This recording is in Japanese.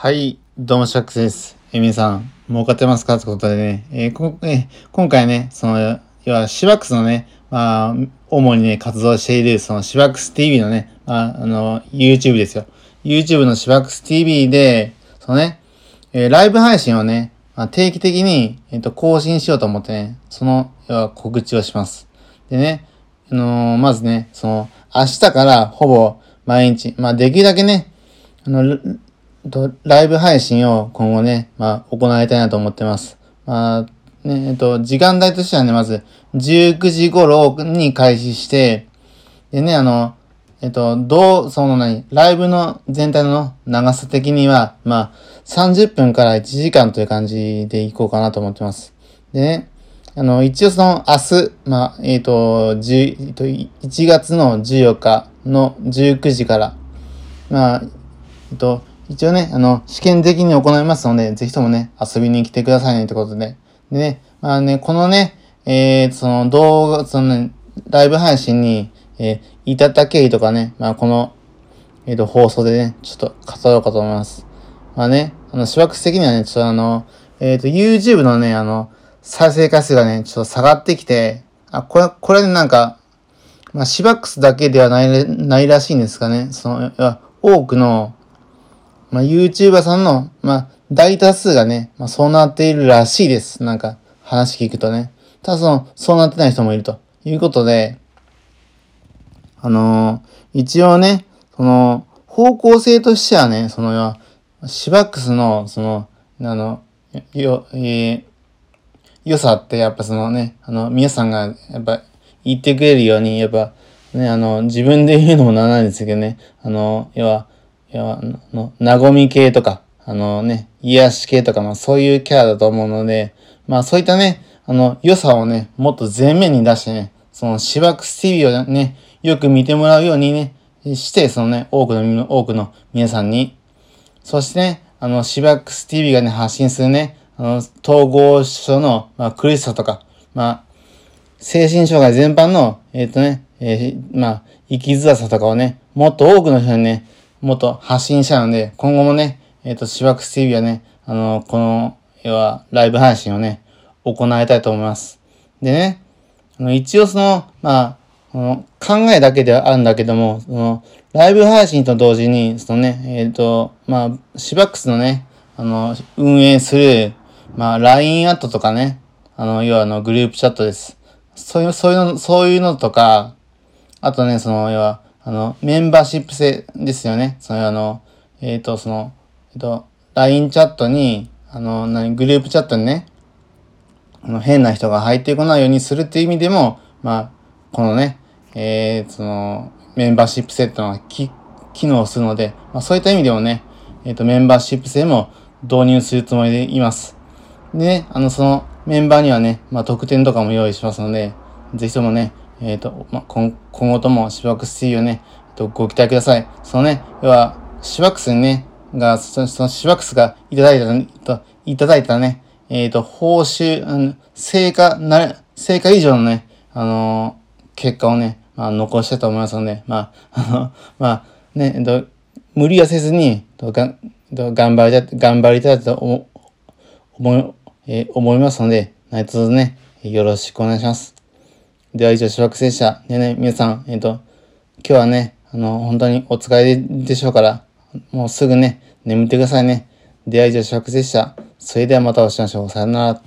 はい、どうも、シャックスです。え皆さん、儲かってますか？ってことでね、えー、こえ今回ね、その、要は、シワックスのね、まあ、主にね、活動している、その、シワックス TV のね、まあ、あの、YouTube ですよ。YouTube のシワックス TV で、そのね、えー、ライブ配信をね、まあ、定期的に、えっ、と、更新しようと思ってね、その、要は告知をします。でね、あの、まずね、その、明日からほぼ毎日、まあ、できるだけね、あの、と、ライブ配信を今後ね、まあ、行いたいなと思ってます。まあ、ね、えっと、時間帯としてはね、まず、19時頃に開始して、でね、あの、えっと、どう、その何、ライブの全体の長さ的には、まあ、30分から1時間という感じでいこうかなと思ってます。でね、あの、一応その明日、まあ、えっ、と、10、1月の14日の19時から、まあ、えっと、一応ね、あの、試験的に行いますので、ぜひともね、遊びに来てくださいねってことで。でね、まあね、このね、えー、その動画、そのね、ライブ配信に、えー、いただけとかね、まあこの、えっ、ー、と、放送でね、ちょっと語ろうかと思います。まあね、あの、しばく的にはね、ちょっとあの、えっ、ー、と、YouTube のね、あの、再生回数がね、ちょっと下がってきて、あ、これ、これでなんか、まあ、シバックスだけではない、ないらしいんですかね。その、多くの、まあ、YouTuber さんの、まあ、大多数がね、まあ、そうなっているらしいです。なんか、話聞くとね。ただその、そうなってない人もいるということで、あのー、一応ね、その、方向性としてはね、その、シバックスの、その、あの、よ、えー、良さってやっぱそのね、あの、皆さんがやっぱ言ってくれるように、やっぱ、ね、あの、自分で言うのもならないんですけどね、あの、要は、や、あの、和み系とか、あのね、癒し系とか、まあそういうキャラだと思うので、まあそういったね、あの、良さをね、もっと前面に出してね、その、シバクス TV をね、よく見てもらうようにね、して、そのね、多くの、多くの皆さんに、そしてね、あの、シバックス TV がね、発信するね、あの、統合症の、まあ、苦しさとか、まあ、精神障害全般の、えっ、ー、とね、えー、まあ、生きづらさとかをね、もっと多くの人にね、もっと発信したので、今後もね、えっ、ー、と、しばく TV はね、あの、この、要は、ライブ配信をね、行いたいと思います。でね、あの一応その、まあ、この考えだけではあるんだけども、その、ライブ配信と同時に、そのね、えっ、ー、と、まあ、シバックスのね、あの、運営する、まあ、LINE アットとかね、あの、要はあの、グループチャットです。そういう、そういうの、そういうのとか、あとね、その、要は、あの、メンバーシップ制ですよね。その、あの、えっ、ー、と、その、えっ、ー、と、LINE チャットに、あの、何、グループチャットにね、あの、変な人が入ってこないようにするっていう意味でも、まあ、このね、えー、その、メンバーシップ制っていうのが機能するので、まあ、そういった意味でもね、えっ、ー、と、メンバーシップ制も導入するつもりでいます。でね、あの、そのメンバーにはね、まあ、特典とかも用意しますので、ぜひともね、えっ、ー、と、まあ、今今後ともシバックス T をね、えー、とご期待ください。そのね、要は、シバックスにね、が、そのそのシバックスがいただいた、いただいたね、えっ、ー、と、報酬、あの、成果、な、成果以上のね、あの、結果をね、まあ、残したいと思いますので、まあ、あの、まあ、ね、えっと、無理はせずに、とがと頑張りた、頑張りたいと思、思い、えー、思いますので、何卒ね、よろしくお願いします。では以上、小学生者。でね、皆さん、えっ、ー、と、今日はね、あの、本当にお疲れでしょうから、もうすぐね、眠ってくださいね。では以上、小学生者。それではまたお会いしましょう。さよなら。